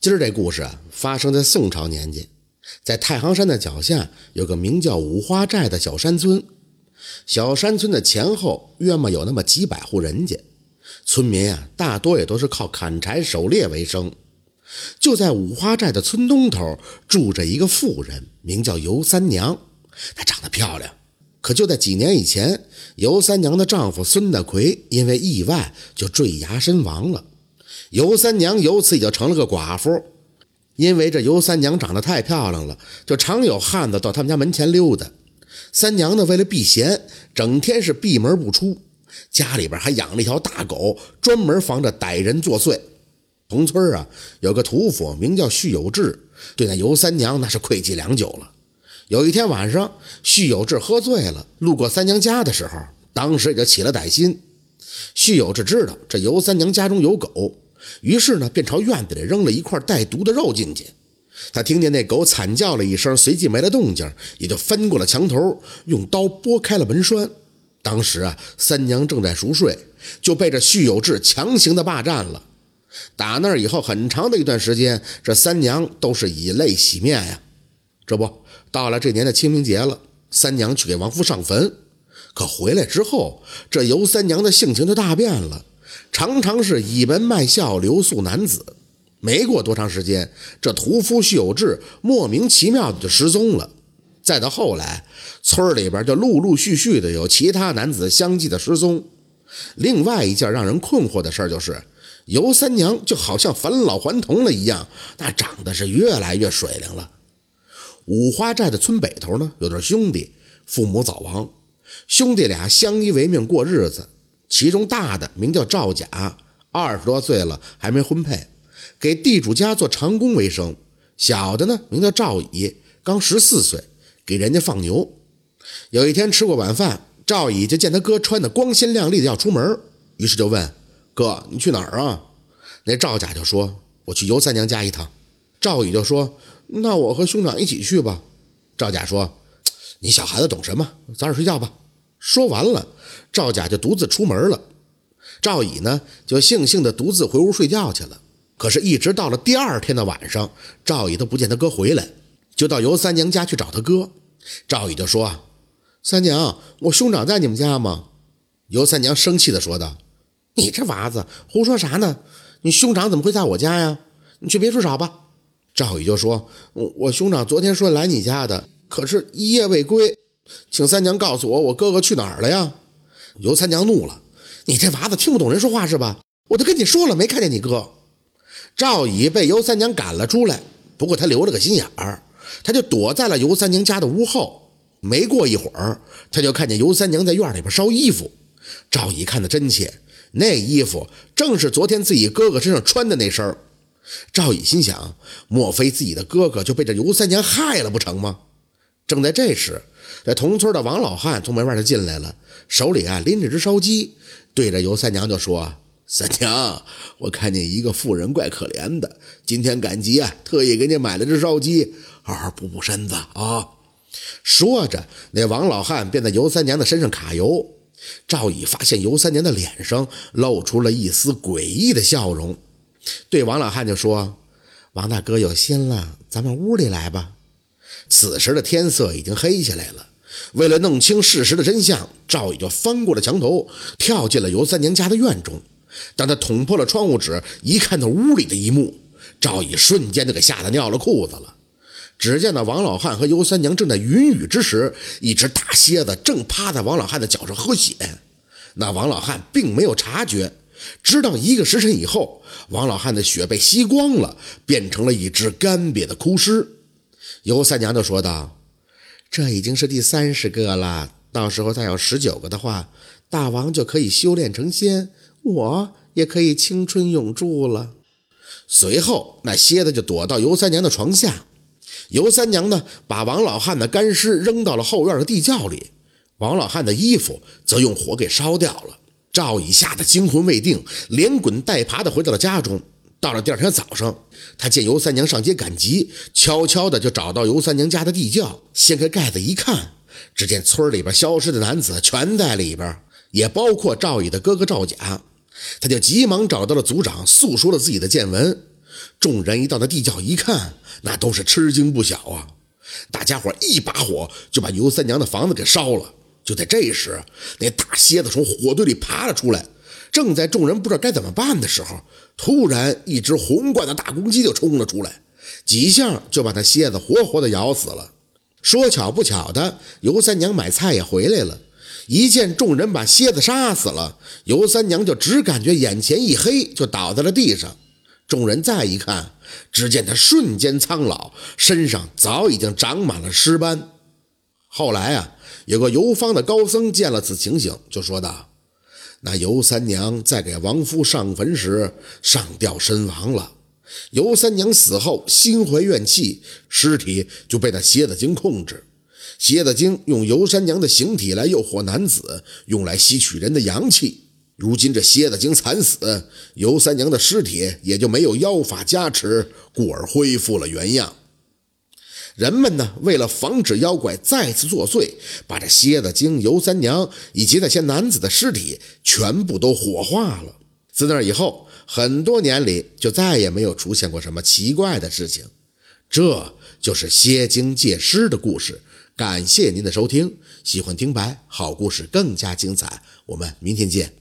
今儿这故事啊，发生在宋朝年间，在太行山的脚下有个名叫五花寨的小山村。小山村的前后约莫有那么几百户人家，村民啊大多也都是靠砍柴狩猎为生。就在五花寨的村东头住着一个妇人，名叫尤三娘。她长得漂亮，可就在几年以前，尤三娘的丈夫孙大奎因为意外就坠崖身亡了。尤三娘由此也就成了个寡妇。因为这尤三娘长得太漂亮了，就常有汉子到他们家门前溜达。三娘呢，为了避嫌，整天是闭门不出，家里边还养了一条大狗，专门防着歹人作祟。同村啊，有个屠夫名叫徐有志，对那尤三娘那是愧疚良久了。有一天晚上，徐有志喝醉了，路过三娘家的时候，当时也就起了歹心。徐有志知道这尤三娘家中有狗。于是呢，便朝院子里扔了一块带毒的肉进去。他听见那狗惨叫了一声，随即没了动静，也就翻过了墙头，用刀拨开了门栓。当时啊，三娘正在熟睡，就被这徐有志强行的霸占了。打那以后，很长的一段时间，这三娘都是以泪洗面呀。这不，到了这年的清明节了，三娘去给亡夫上坟，可回来之后，这尤三娘的性情就大变了。常常是倚门卖笑，留宿男子。没过多长时间，这屠夫徐有志莫名其妙的就失踪了。再到后来，村里边就陆陆续续的有其他男子相继的失踪。另外一件让人困惑的事就是，尤三娘就好像返老还童了一样，那长得是越来越水灵了。五花寨的村北头呢，有对兄弟，父母早亡，兄弟俩相依为命过日子。其中大的名叫赵甲，二十多岁了还没婚配，给地主家做长工为生；小的呢名叫赵乙，刚十四岁，给人家放牛。有一天吃过晚饭，赵乙就见他哥穿的光鲜亮丽的要出门，于是就问：“哥，你去哪儿啊？”那赵甲就说：“我去尤三娘家一趟。”赵乙就说：“那我和兄长一起去吧。”赵甲说：“你小孩子懂什么？早点睡觉吧。”说完了，赵甲就独自出门了。赵乙呢，就悻悻地独自回屋睡觉去了。可是，一直到了第二天的晚上，赵乙都不见他哥回来，就到尤三娘家去找他哥。赵乙就说：“三娘，我兄长在你们家吗？”尤三娘生气地说道：“你这娃子胡说啥呢？你兄长怎么会在我家呀？你去别处找吧。”赵乙就说：“我我兄长昨天说来你家的，可是一夜未归。”请三娘告诉我，我哥哥去哪儿了呀？尤三娘怒了：“你这娃子听不懂人说话是吧？我都跟你说了，没看见你哥。”赵乙被尤三娘赶了出来，不过他留了个心眼儿，他就躲在了尤三娘家的屋后。没过一会儿，他就看见尤三娘在院里边烧衣服。赵乙看得真切，那衣服正是昨天自己哥哥身上穿的那身儿赵乙心想：莫非自己的哥哥就被这尤三娘害了不成吗？正在这时，这同村的王老汉从门外就进来了，手里啊拎着只烧鸡，对着尤三娘就说：“三娘，我看见一个妇人怪可怜的，今天赶集啊，特意给你买了只烧鸡，好好补补身子啊。”说着，那王老汉便在尤三娘的身上揩油。赵乙发现尤三娘的脸上露出了一丝诡异的笑容，对王老汉就说：“王大哥有心了，咱们屋里来吧。”此时的天色已经黑下来了。为了弄清事实的真相，赵乙就翻过了墙头，跳进了尤三娘家的院中。当他捅破了窗户纸，一看到屋里的一幕，赵乙瞬间就给吓得尿了裤子了。只见那王老汉和尤三娘正在云雨之时，一只大蝎子正趴在王老汉的脚上喝血。那王老汉并没有察觉，直到一个时辰以后，王老汉的血被吸光了，变成了一只干瘪的枯尸。尤三娘就说道：“这已经是第三十个了，到时候再有十九个的话，大王就可以修炼成仙，我也可以青春永驻了。”随后，那蝎子就躲到尤三娘的床下。尤三娘呢，把王老汉的干尸扔到了后院的地窖里，王老汉的衣服则用火给烧掉了。赵乙吓得惊魂未定，连滚带爬的回到了家中。到了第二天早上，他见尤三娘上街赶集，悄悄的就找到尤三娘家的地窖，掀开盖子一看，只见村里边消失的男子全在里边，也包括赵乙的哥哥赵甲。他就急忙找到了族长，诉说了自己的见闻。众人一到那地窖一看，那都是吃惊不小啊！大家伙一把火就把尤三娘的房子给烧了。就在这时，那大蝎子从火堆里爬了出来。正在众人不知道该怎么办的时候，突然一只红冠的大公鸡就冲了出来，几下就把那蝎子活活的咬死了。说巧不巧的，尤三娘买菜也回来了，一见众人把蝎子杀死了，尤三娘就只感觉眼前一黑，就倒在了地上。众人再一看，只见他瞬间苍老，身上早已经长满了尸斑。后来啊，有个游方的高僧见了此情形，就说道：“那尤三娘在给亡夫上坟时上吊身亡了。尤三娘死后心怀怨气，尸体就被那蝎子精控制。蝎子精用尤三娘的形体来诱惑男子，用来吸取人的阳气。”如今这蝎子精惨死，尤三娘的尸体也就没有妖法加持，故而恢复了原样。人们呢，为了防止妖怪再次作祟，把这蝎子精、尤三娘以及那些男子的尸体全部都火化了。自那以后，很多年里就再也没有出现过什么奇怪的事情。这就是蝎精借尸的故事。感谢您的收听，喜欢听白好故事更加精彩，我们明天见。